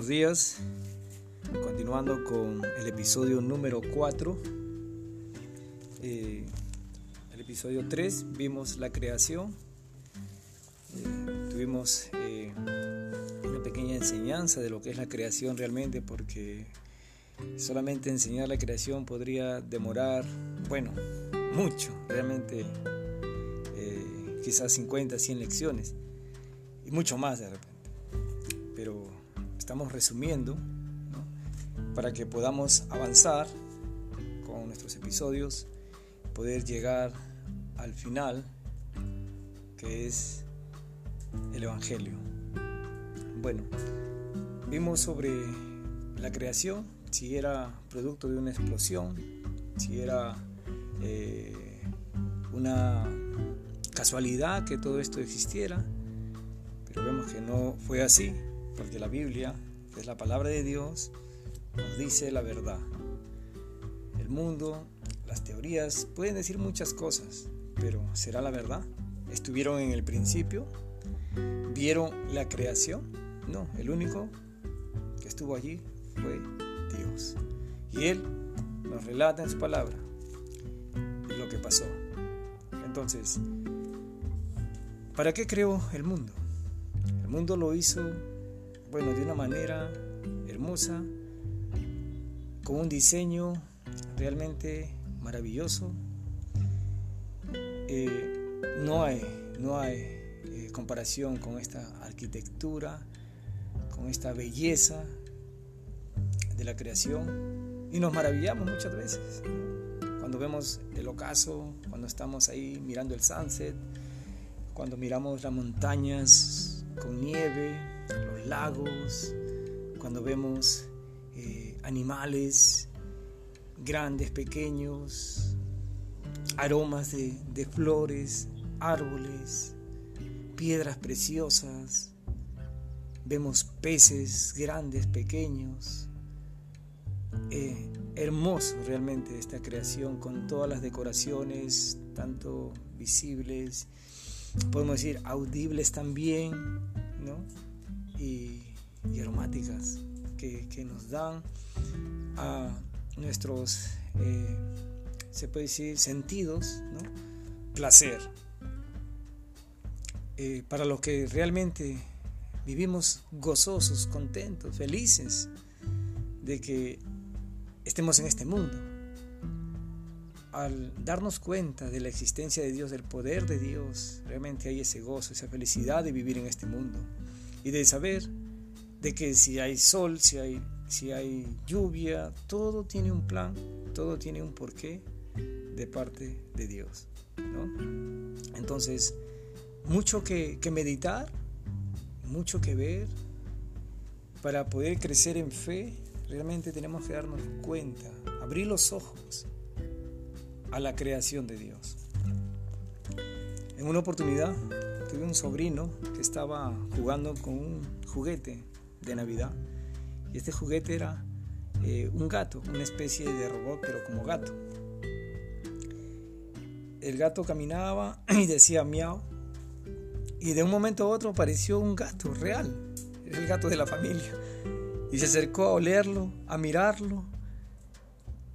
buenos días. Continuando con el episodio número 4. Eh, el episodio 3 vimos la creación. Eh, tuvimos eh, una pequeña enseñanza de lo que es la creación realmente porque solamente enseñar la creación podría demorar, bueno, mucho, realmente quizás 50, 100 lecciones y mucho más de repente. Estamos resumiendo para que podamos avanzar con nuestros episodios, poder llegar al final, que es el Evangelio. Bueno, vimos sobre la creación, si era producto de una explosión, si era eh, una casualidad que todo esto existiera, pero vemos que no fue así, porque la Biblia, que es la palabra de Dios, nos dice la verdad. El mundo, las teorías pueden decir muchas cosas, pero ¿será la verdad? ¿Estuvieron en el principio? ¿Vieron la creación? No, el único que estuvo allí fue Dios. Y Él nos relata en su palabra lo que pasó. Entonces, ¿para qué creó el mundo? El mundo lo hizo bueno, de una manera hermosa, con un diseño realmente maravilloso. Eh, no hay, no hay eh, comparación con esta arquitectura, con esta belleza de la creación y nos maravillamos muchas veces. Cuando vemos el ocaso, cuando estamos ahí mirando el sunset, cuando miramos las montañas con nieve, los lagos, cuando vemos eh, animales grandes, pequeños, aromas de, de flores, árboles, piedras preciosas, vemos peces grandes, pequeños. Eh, hermoso realmente esta creación con todas las decoraciones, tanto visibles, podemos decir audibles también, ¿no? Y, aromáticas que, nos dan a nuestros, eh, se puede decir, sentidos, placer. Eh, para los que realmente vivimos gozosos, contentos, felices de que estemos en este mundo. Al darnos cuenta de la existencia de Dios, del poder de Dios, realmente hay ese gozo, esa felicidad de vivir en este mundo y de saber de que si hay sol, si hay, si hay lluvia, todo tiene un plan, todo tiene un porqué de parte de Dios. Entonces, mucho que, que meditar, mucho que ver, para poder crecer en fe, realmente tenemos que darnos cuenta, abrir los ojos a la creación de Dios. En una oportunidad tuve un sobrino que estaba jugando con un juguete de Navidad. Y este juguete era eh, un gato, una especie de robot, pero como gato. El gato caminaba y decía miau. Y de un momento a otro apareció un gato real, el gato de la familia. Y se acercó a olerlo, a mirarlo.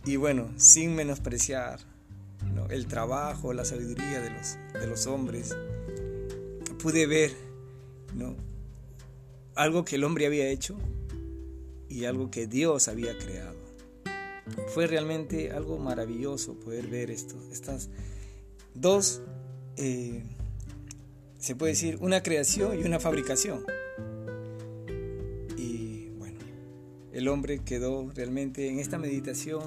Y bueno, sin menospreciar el trabajo, la sabiduría de los, de los hombres, pude ver ¿no? algo que el hombre había hecho y algo que Dios había creado. Fue realmente algo maravilloso poder ver esto, estas dos, eh, se puede decir, una creación y una fabricación. Y bueno, el hombre quedó realmente en esta meditación,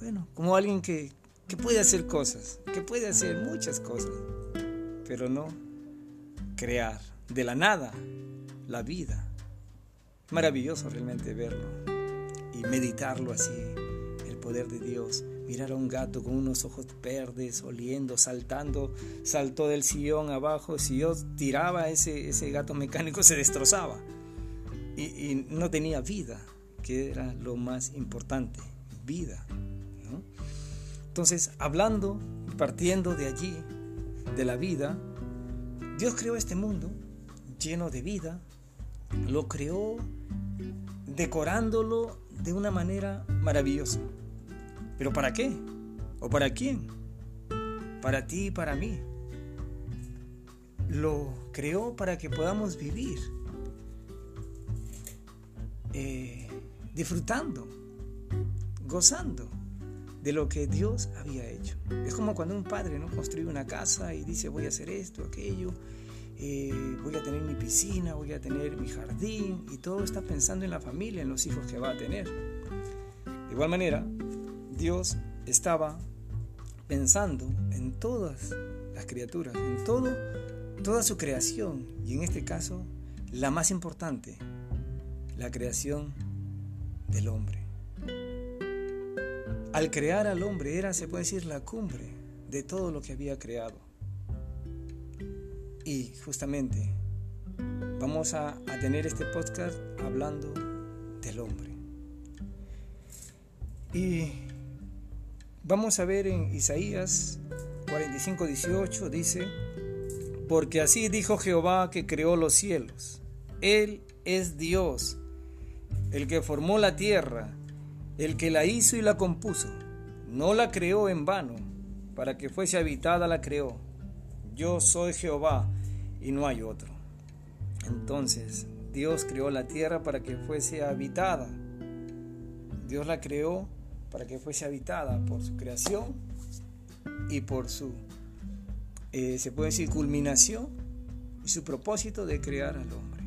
bueno, como alguien que, que puede hacer cosas, que puede hacer muchas cosas, pero no crear de la nada la vida. Maravilloso realmente verlo y meditarlo así, el poder de Dios. Mirar a un gato con unos ojos verdes, oliendo, saltando, saltó del sillón abajo. Si yo tiraba ese, ese gato mecánico, se destrozaba. Y, no tenía vida, que era lo más importante, vida. Entonces, hablando, partiendo de allí, de la vida, Dios creó este mundo lleno de vida, lo creó decorándolo de una manera maravillosa. ¿Pero para qué? ¿O para quién? Para ti y para mí. Lo creó para que podamos vivir eh, disfrutando, gozando de lo que Dios había hecho. Es como cuando un padre ¿no? construye una casa y dice voy a hacer esto, aquello, eh, voy a tener mi piscina, voy a tener mi jardín y todo está pensando en la familia, en los hijos que va a tener. De igual manera, Dios estaba pensando en todas las criaturas, en todo, toda su creación y en este caso la más importante, la creación del hombre. Al crear al hombre era, se puede decir, la cumbre de todo lo que había creado. Y justamente vamos a, tener este podcast hablando del hombre. Y vamos a ver en Isaías 45, 18, dice, porque así dijo Jehová que creó los cielos. Él es Dios, el que formó la tierra el que la hizo y la compuso, no la creó en vano, para que fuese habitada la creó. Yo soy Jehová y no hay otro. Entonces, Dios creó la tierra para que fuese habitada. Dios la creó para que fuese habitada por su creación y por su, eh, se puede decir, culminación y su propósito de crear al hombre.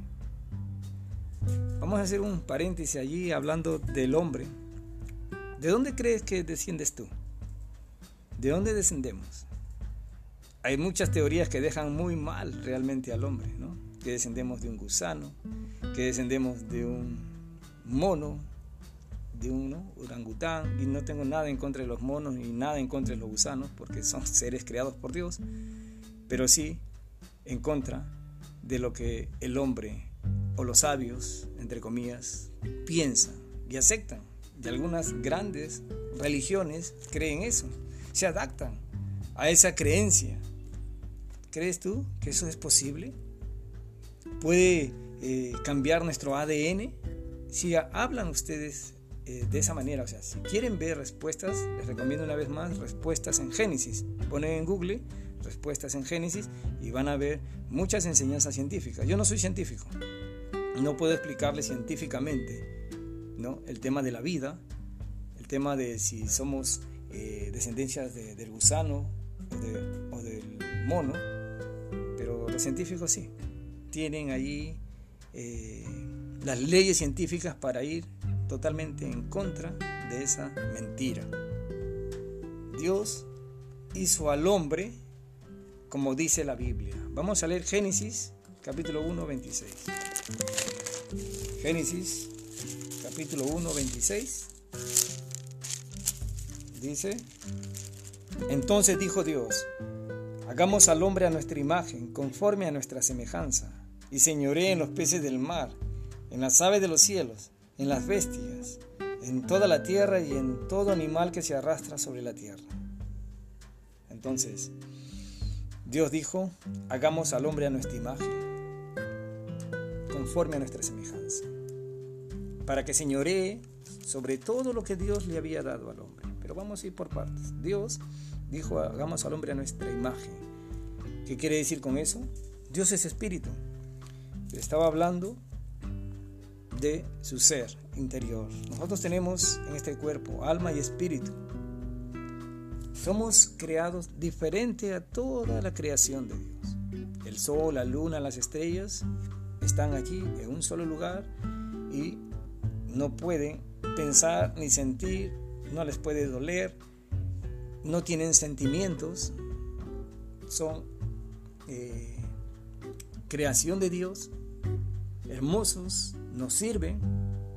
Vamos a hacer un paréntesis allí hablando del hombre ¿De dónde crees que desciendes tú? ¿De dónde descendemos? Hay muchas teorías que dejan muy mal realmente al hombre, ¿no? Que descendemos de un gusano, que descendemos de un mono, de un orangután, y no tengo nada en contra de los monos ni nada en contra de los gusanos, porque son seres creados por Dios, pero sí en contra de lo que el hombre o los sabios, entre comillas, piensan y aceptan de algunas grandes religiones creen eso, se adaptan a esa creencia. ¿Crees tú que eso es posible? ¿Puede eh, cambiar nuestro ADN? Si hablan ustedes eh, de esa manera, o sea, si quieren ver respuestas, les recomiendo una vez más respuestas en Génesis. Ponen en Google respuestas en Génesis y van a ver muchas enseñanzas científicas. Yo no soy científico, no puedo explicarle científicamente ¿no? el tema de la vida, el tema de si somos eh, descendencias del gusano o, del mono, pero los científicos sí, tienen ahí eh, las leyes científicas para ir totalmente en contra de esa mentira. Dios hizo al hombre como dice la Biblia. Vamos a leer Génesis capítulo 1, 26. Génesis capítulo 1, 26. Dice, entonces dijo Dios, hagamos al hombre a nuestra imagen, conforme a nuestra semejanza, y señoré en los peces del mar, en las aves de los cielos, en las bestias, en toda la tierra y en todo animal que se arrastra sobre la tierra. Entonces, Dios dijo, hagamos al hombre a nuestra imagen, conforme a nuestra semejanza para que señoree sobre todo lo que Dios le había dado al hombre. Pero vamos a ir por partes. Dios dijo, hagamos al hombre a nuestra imagen. ¿Qué quiere decir con eso? Dios es espíritu. Estaba hablando de su ser interior. Nosotros tenemos en este cuerpo alma y espíritu. Somos creados diferente a toda la creación de Dios. El sol, la luna, las estrellas están allí en un solo lugar y no pueden pensar ni sentir, no les puede doler, no tienen sentimientos, son eh, creación de Dios, hermosos, nos sirven,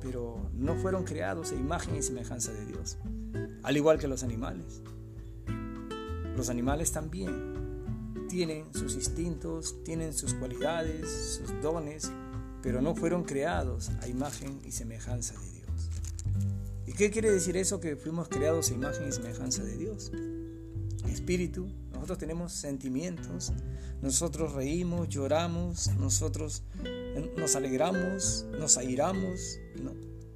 pero no fueron creados a imagen y semejanza de Dios, al igual que los animales. Los animales también tienen sus instintos, tienen sus cualidades, sus dones, pero no fueron creados a imagen y semejanza de Dios. ¿Y qué quiere decir eso que fuimos creados a imagen y semejanza de Dios? Espíritu, nosotros tenemos sentimientos, nosotros reímos, lloramos, nosotros nos alegramos, nos airamos,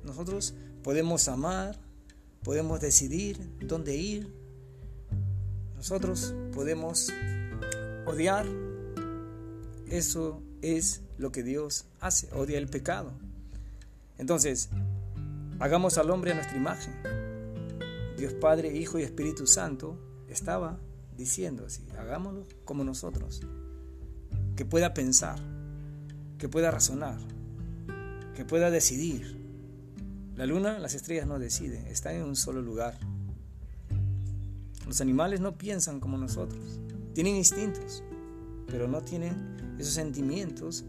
nosotros podemos amar, podemos decidir dónde ir, nosotros podemos odiar. Eso es lo que Dios hace, odia el pecado. Entonces, hagamos al hombre a nuestra imagen. Dios Padre, Hijo y Espíritu Santo estaba diciendo así, hagámoslo como nosotros, que pueda pensar, que pueda razonar, que pueda decidir. La luna, las estrellas no deciden, están en un solo lugar. Los animales no piensan como nosotros, tienen instintos, pero no tienen esos sentimientos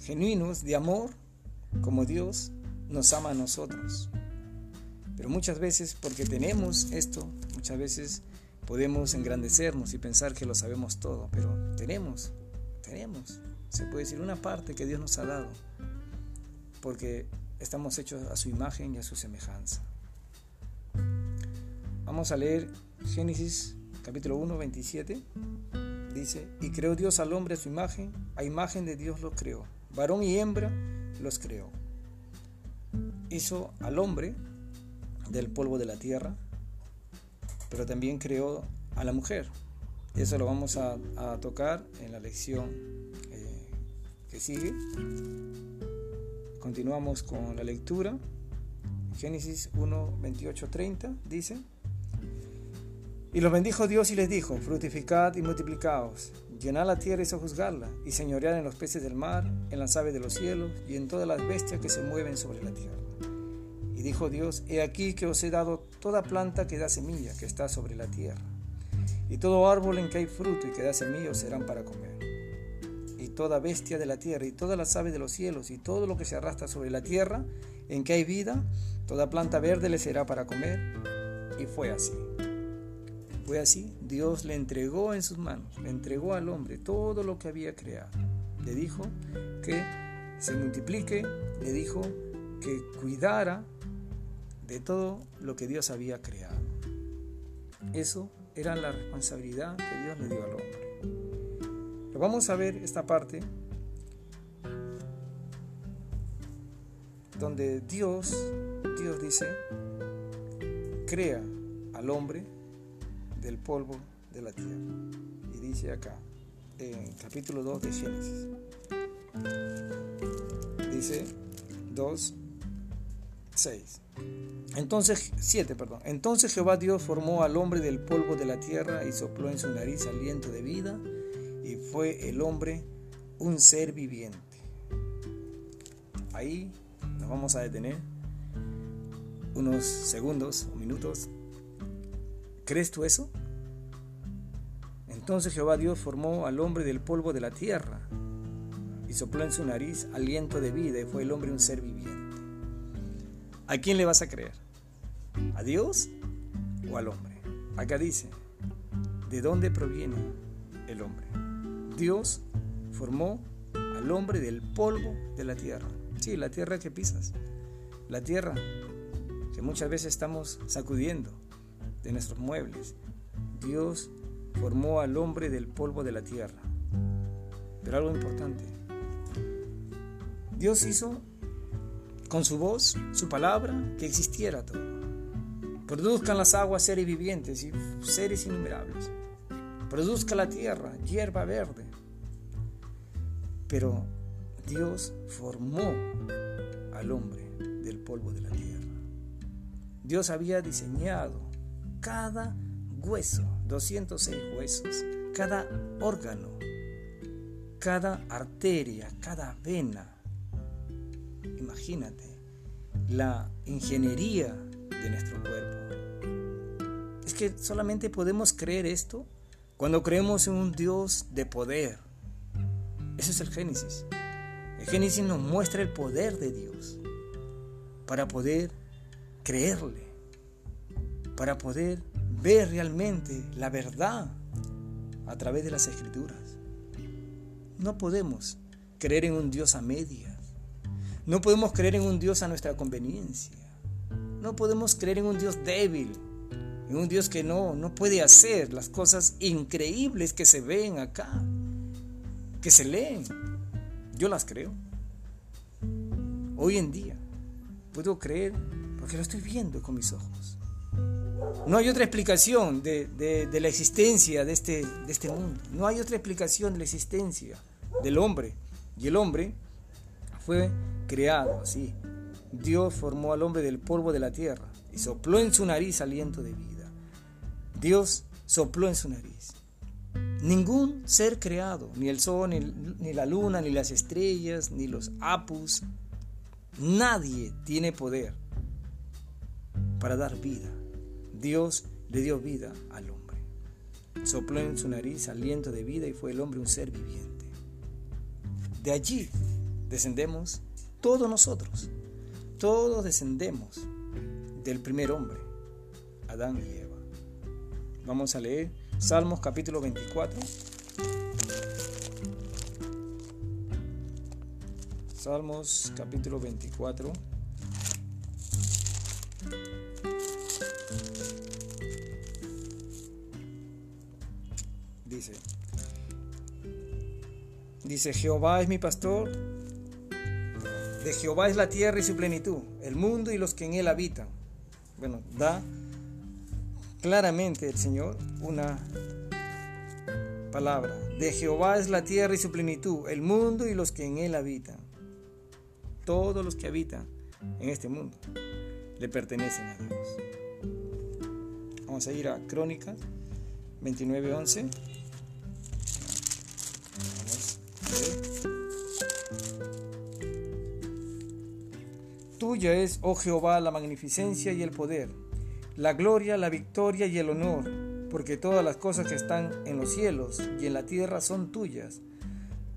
genuinos de amor como Dios nos ama a nosotros. Pero muchas veces, porque tenemos esto, muchas veces podemos engrandecernos y pensar que lo sabemos todo, pero tenemos, tenemos, se puede decir, una parte que Dios nos ha dado, porque estamos hechos a su imagen y a su semejanza. Vamos a leer Génesis capítulo 1, 27. Dice, y creó Dios al hombre a su imagen, a imagen de Dios lo creó, varón y hembra los creó. Hizo al hombre del polvo de la tierra pero también creó a la mujer. Eso lo vamos a, tocar en la lección eh, que sigue. Continuamos con la lectura. Génesis 1, 28, 30 dice, Y los bendijo Dios y les dijo, fructificad y multiplicaos, llenad la tierra y sojuzgarla, y señoread en los peces del mar, en las aves de los cielos, y en todas las bestias que se mueven sobre la tierra. Y dijo Dios, he aquí que os he dado toda planta que da semilla, que está sobre la tierra. Y todo árbol en que hay fruto y que da semilla serán para comer. Y toda bestia de la tierra, y todas las aves de los cielos, y todo lo que se arrastra sobre la tierra, en que hay vida, toda planta verde le será para comer. Y fue así. Fue así. Dios le entregó en sus manos, le entregó al hombre todo lo que había creado. Le dijo que se multiplique, le dijo que cuidara de todo lo que Dios había creado. Eso era la responsabilidad que Dios le dio al hombre. vamos a ver esta parte donde Dios, Dios dice, crea al hombre del polvo de la tierra. Y dice acá, en capítulo 2 de Génesis, dice 2, 6. Entonces, 7, perdón. Entonces Jehová Dios formó al hombre del polvo de la tierra y sopló en su nariz aliento de vida y fue el hombre un ser viviente. Ahí nos vamos a detener unos segundos o minutos. ¿Crees tú eso? Entonces Jehová Dios formó al hombre del polvo de la tierra y sopló en su nariz aliento de vida y fue el hombre un ser viviente. ¿A quién le vas a creer? ¿A Dios o al hombre? Acá dice, ¿de dónde proviene el hombre? Dios formó al hombre del polvo de la tierra. Sí, la tierra que pisas. La tierra que muchas veces estamos sacudiendo de nuestros muebles. Dios formó al hombre del polvo de la tierra. Pero algo importante. Dios hizo con su voz, su palabra, que existiera todo. Produzcan las aguas seres vivientes y seres innumerables. Produzca la tierra hierba verde. Pero Dios formó al hombre del polvo de la tierra. Dios había diseñado cada hueso, 206 huesos, cada órgano, cada arteria, cada vena, Imagínate la ingeniería de nuestro cuerpo. Es que solamente podemos creer esto cuando creemos en un Dios de poder. Eso es el Génesis. El Génesis nos muestra el poder de Dios para poder creerle, para poder ver realmente la verdad a través de las escrituras. No podemos creer en un Dios a media. No podemos creer en un Dios a nuestra conveniencia. No podemos creer en un Dios débil, en un Dios que no, no puede hacer las cosas increíbles que se ven acá, que se leen. Yo las creo. Hoy en día puedo creer porque lo estoy viendo con mis ojos. No hay otra explicación de, la existencia de este, de este mundo. No hay otra explicación de la existencia del hombre. Y el hombre fue creado así. Dios formó al hombre del polvo de la tierra y sopló en su nariz aliento de vida. Dios sopló en su nariz. Ningún ser creado, ni el sol, ni, ni, la luna, ni las estrellas, ni los apus, nadie tiene poder para dar vida. Dios le dio vida al hombre. Sopló en su nariz aliento de vida y fue el hombre un ser viviente. De allí descendemos todos nosotros. Todos descendemos del primer hombre, Adán y Eva. Vamos a leer Salmos capítulo 24. Salmos capítulo 24. Dice, Jehová es mi pastor, de Jehová es la tierra y su plenitud, el mundo y los que en él habitan. Bueno, da claramente el Señor una palabra. De Jehová es la tierra y su plenitud, el mundo y los que en él habitan. Todos los que habitan en este mundo le pertenecen a Dios. Vamos a ir a Crónicas 29:11. Tuya es, oh Jehová, la magnificencia y el poder, la gloria, la victoria y el honor, porque todas las cosas que están en los cielos y en la tierra son tuyas.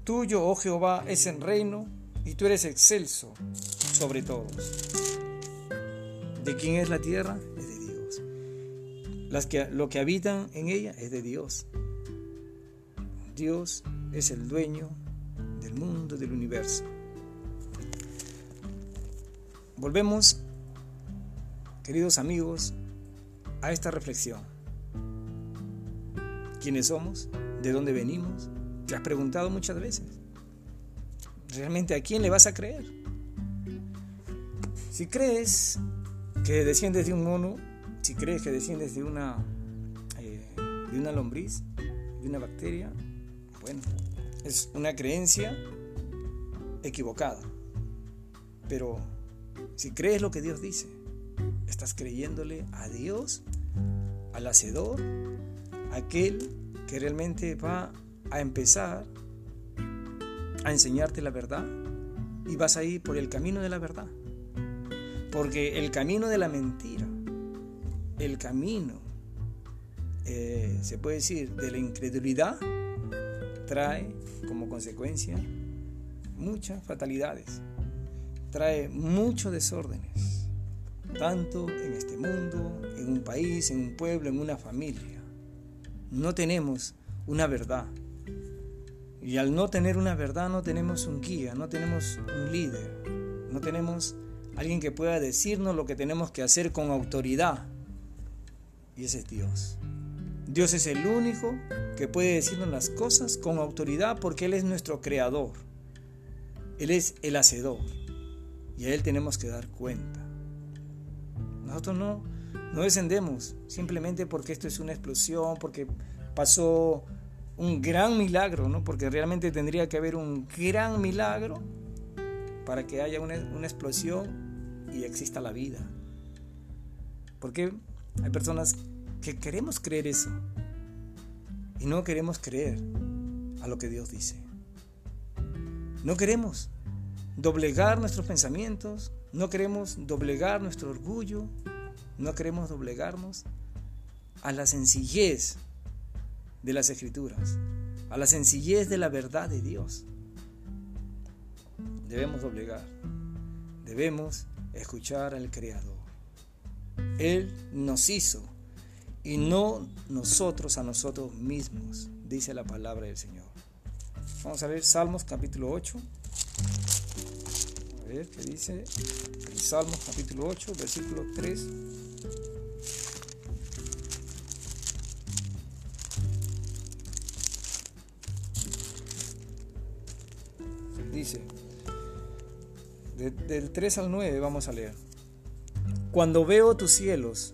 Tuyo, oh Jehová, es el reino, y tú eres excelso sobre todos. ¿De quién es la tierra? Es de Dios. Las que, lo que habitan en ella es de Dios. Dios es el dueño del mundo, del universo. Volvemos, queridos amigos, a esta reflexión. ¿Quiénes somos? ¿De dónde venimos? ¿Te has preguntado muchas veces? ¿Realmente a quién le vas a creer? Si crees que desciendes de un mono, si crees que desciendes de una, eh, de una lombriz, de una bacteria, bueno, es una creencia equivocada. Pero si crees lo que Dios dice, estás creyéndole a Dios, al Hacedor, aquel que realmente va a empezar a enseñarte la verdad y vas a ir por el camino de la verdad. Porque el camino de la mentira, el camino, eh, se puede decir, de la incredulidad, trae como consecuencia muchas fatalidades, trae muchos desórdenes, tanto en este mundo, en un país, en un pueblo, en una familia. No tenemos una verdad. Y al no tener una verdad no tenemos un guía, no tenemos un líder, no tenemos alguien que pueda decirnos lo que tenemos que hacer con autoridad. Y ese es Dios. Dios es el único que puede decirnos las cosas con autoridad porque Él es nuestro creador. Él es el hacedor. Y a Él tenemos que dar cuenta. Nosotros no, no descendemos simplemente porque esto es una explosión, porque pasó un gran milagro, ¿no? porque realmente tendría que haber un gran milagro para que haya una, una explosión y exista la vida. Porque hay personas que queremos creer eso y no queremos creer a lo que Dios dice. No queremos doblegar nuestros pensamientos, no queremos doblegar nuestro orgullo, no queremos doblegarnos a la sencillez de las escrituras, a la sencillez de la verdad de Dios. Debemos doblegar, debemos escuchar al Creador. Él nos hizo y no nosotros a nosotros mismos, dice la palabra del Señor. Vamos a ver Salmos capítulo 8. A ver qué dice Salmos capítulo 8, versículo 3. Dice, del 3 al 9 vamos a leer. Cuando veo tus cielos,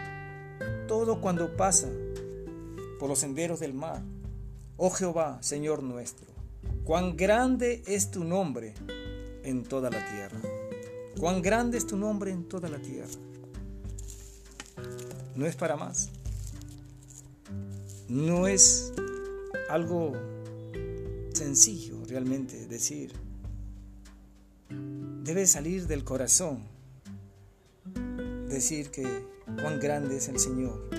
Todo cuando pasa por los senderos del mar. Oh Jehová, Señor nuestro, cuán grande es tu nombre en toda la tierra. Cuán grande es tu nombre en toda la tierra. No es para más no es algo sencillo realmente decir. Debe salir del corazón decir que cuán grande es el Señor,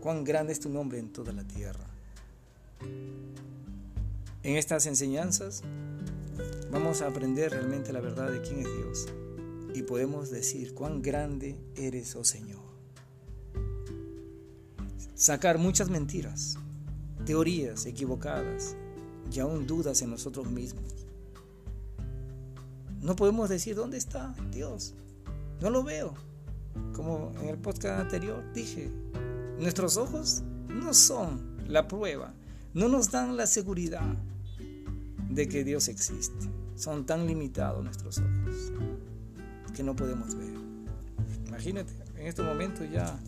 cuán grande es tu nombre en toda la tierra. En estas enseñanzas vamos a aprender realmente la verdad de quién es Dios y podemos decir cuán grande eres, oh Señor sacar muchas mentiras, teorías equivocadas y aún dudas en nosotros mismos. No podemos decir dónde está Dios. No lo veo. Como en el podcast anterior dije, nuestros ojos no son la prueba, no nos dan la seguridad de que Dios existe. Son tan limitados nuestros ojos que no podemos ver. Imagínate, en este momento ya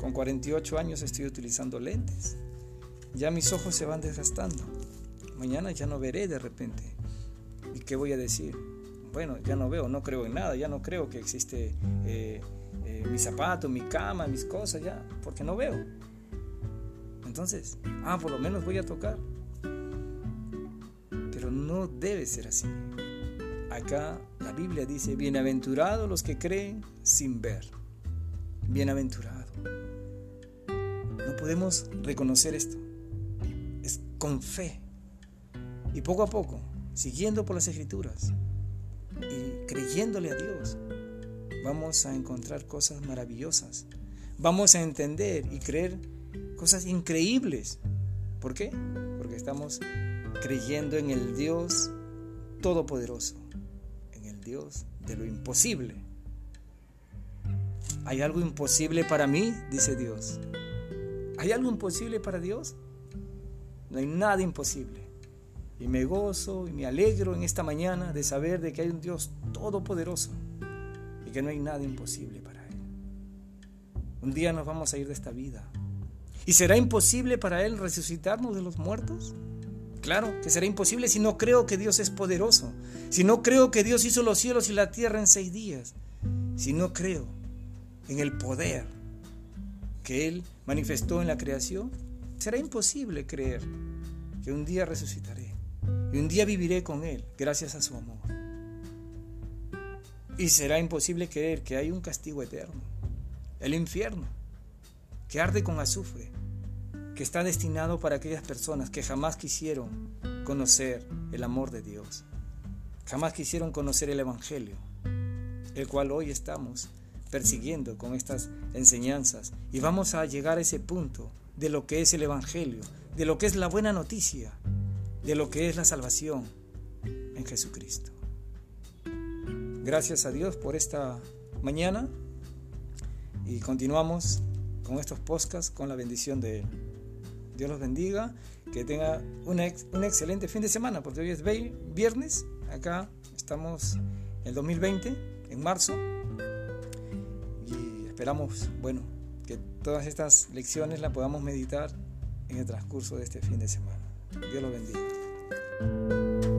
con 48 años estoy utilizando lentes. Ya mis ojos se van desgastando. Mañana ya no veré de repente. ¿Y qué voy a decir? Bueno, ya no veo, no creo en nada, ya no creo que existe eh, eh, mi zapato, mi cama, mis cosas, ya, porque no veo. Entonces, ah, por lo menos voy a tocar. Pero no debe ser así. Acá la Biblia dice, bienaventurados los que creen sin ver. Bienaventurado podemos reconocer esto. Es con fe. Y poco a poco, siguiendo por las escrituras y creyéndole a Dios, vamos a encontrar cosas maravillosas. Vamos a entender y creer cosas increíbles. ¿Por qué? Porque estamos creyendo en el Dios Todopoderoso, en el Dios de lo imposible. ¿Hay algo imposible para mí? Dice Dios. ¿Hay algo imposible para Dios? No hay nada imposible. Y me gozo y me alegro en esta mañana de saber de que hay un Dios todopoderoso no hay nada imposible para Él. Un día nos vamos a ir de esta vida. ¿Y será imposible para Él resucitarnos de los muertos? Claro que será imposible si no creo que Dios es poderoso, si no creo que Dios hizo los cielos y la tierra en seis días, si no creo en el poder que Él manifestó en la creación, será imposible creer que un día resucitaré y un día viviré con Él gracias a su amor. Y será imposible creer que hay un castigo eterno, el infierno, que arde con azufre, que está destinado para aquellas personas que jamás quisieron conocer el amor de Dios, jamás quisieron conocer el Evangelio, el cual hoy estamos persiguiendo con estas enseñanzas y vamos a llegar a ese punto de lo que es el Evangelio, de lo que es la buena noticia, de lo que es la salvación en Jesucristo. Gracias a Dios por esta mañana y continuamos con estos podcasts con la bendición de Él. Dios los bendiga, que tenga un excelente fin de semana, porque hoy es viernes, acá estamos en el 2020, en marzo, esperamos, bueno, que todas estas lecciones las podamos meditar en el transcurso de este fin de semana. Dios lo bendiga.